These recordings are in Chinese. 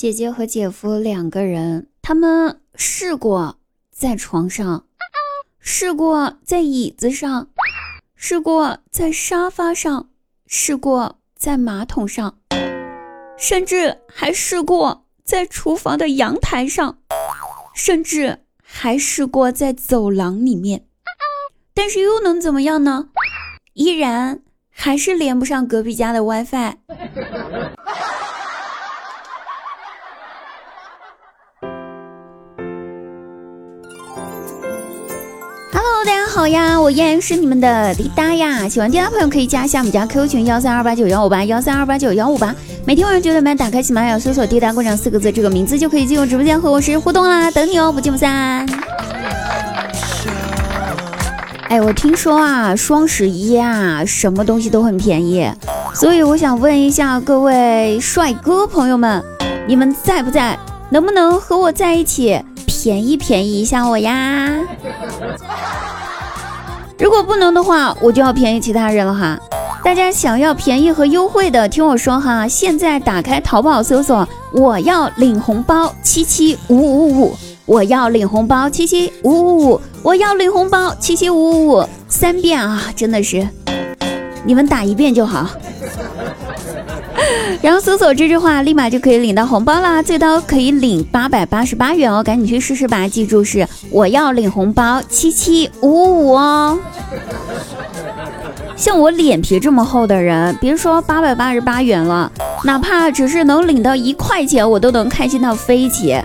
姐姐和姐夫两个人，他们试过在床上，试过在椅子上，试过在沙发上，试过在马桶上，甚至还试过在厨房的阳台上，甚至还试过在走廊里面。但是又能怎么样呢？依然还是连不上隔壁家的 WiFi。好呀，我依然是你们的滴答呀。喜欢滴答朋友可以加一下我们家 QQ 群幺三二八九幺五八幺三二八九幺五八。每天晚上九点半打开喜马拉雅，搜索“滴答姑娘”四个字，这个名字就可以进入直播间和我实时互动啦，等你哦，不见不散。哎，我听说啊，双十一啊，什么东西都很便宜，所以我想问一下各位帅哥朋友们，你们在不在？能不能和我在一起便宜便宜一下我呀？如果不能的话，我就要便宜其他人了哈。大家想要便宜和优惠的，听我说哈，现在打开淘宝搜索“我要领红包七七五五五”。我要领红包七七五五五，我要领红包七七五五五，三遍啊，真的是，你们打一遍就好。然后搜索这句话，立马就可以领到红包啦，最高可以领八百八十八元哦，赶紧去试试吧。记住是我要领红包七七五五哦。像我脸皮这么厚的人，别说八百八十八元了，哪怕只是能领到一块钱，我都能开心到飞起。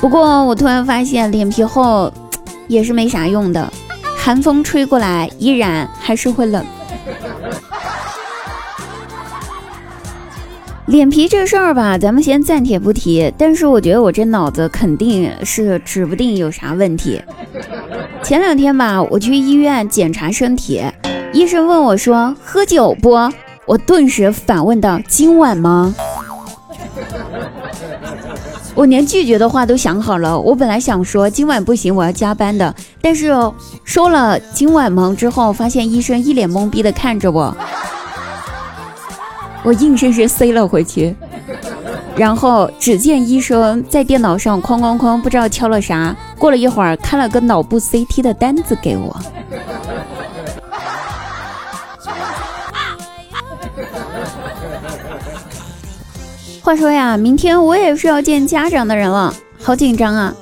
不过我突然发现，脸皮厚也是没啥用的，寒风吹过来依然还是会冷。脸皮这事儿吧，咱们先暂且不提。但是我觉得我这脑子肯定是指不定有啥问题。前两天吧，我去医院检查身体，医生问我说：“喝酒不？”我顿时反问道：“今晚吗？”我连拒绝的话都想好了。我本来想说今晚不行，我要加班的。但是说了今晚忙之后，发现医生一脸懵逼的看着我，我硬生生塞了回去。然后只见医生在电脑上哐哐哐，不知道敲了啥。过了一会儿，开了个脑部 CT 的单子给我。话说呀，明天我也是要见家长的人了，好紧张啊！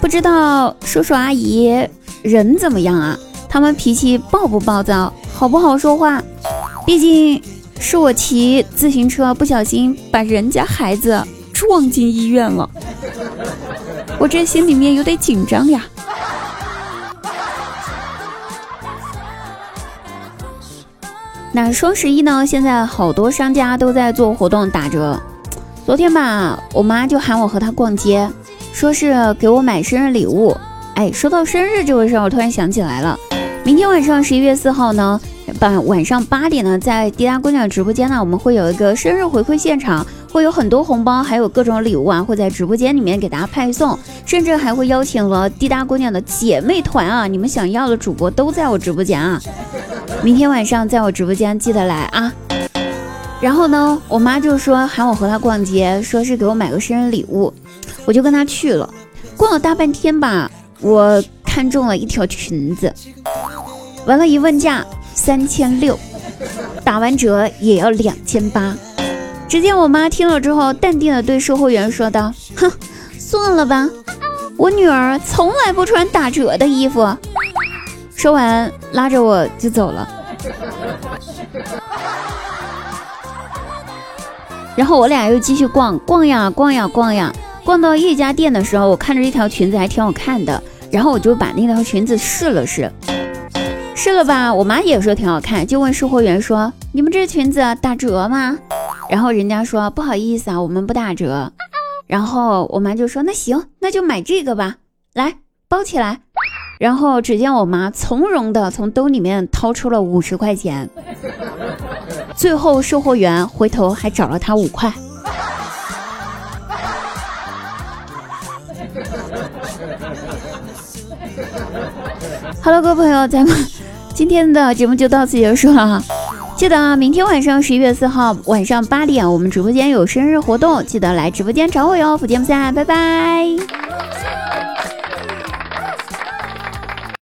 不知道叔叔阿姨人怎么样啊？他们脾气暴不暴躁，好不好说话？毕竟是我骑自行车不小心把人家孩子撞进医院了，我这心里面有点紧张呀。那双十一呢？现在好多商家都在做活动打折。昨天吧，我妈就喊我和她逛街，说是给我买生日礼物。哎，说到生日这回事，我突然想起来了，明天晚上十一月四号呢，晚晚上八点呢，在滴答姑娘直播间呢，我们会有一个生日回馈现场，会有很多红包，还有各种礼物啊，会在直播间里面给大家派送，甚至还会邀请了滴答姑娘的姐妹团啊，你们想要的主播都在我直播间啊，明天晚上在我直播间记得来啊。然后呢，我妈就说喊我和她逛街，说是给我买个生日礼物，我就跟她去了。逛了大半天吧，我看中了一条裙子，完了，一问价三千六，打完折也要两千八。只见我妈听了之后，淡定的对售货员说道：“哼，算了吧，我女儿从来不穿打折的衣服。”说完，拉着我就走了。然后我俩又继续逛逛呀逛呀逛呀，逛到一家店的时候，我看着一条裙子还挺好看的，然后我就把那条裙子试了试，试了吧，我妈也说挺好看，就问售货员说：“你们这裙子打折吗？”然后人家说：“不好意思啊，我们不打折。”然后我妈就说：“那行，那就买这个吧，来包起来。”然后只见我妈从容的从兜里面掏出了五十块钱。最后，售货员回头还找了他五块。哈喽，各位朋友，咱们今天的节目就到此结束了。记得明天晚上十一月四号晚上八点，我们直播间有生日活动，记得来直播间找我哟。不见不散，拜拜。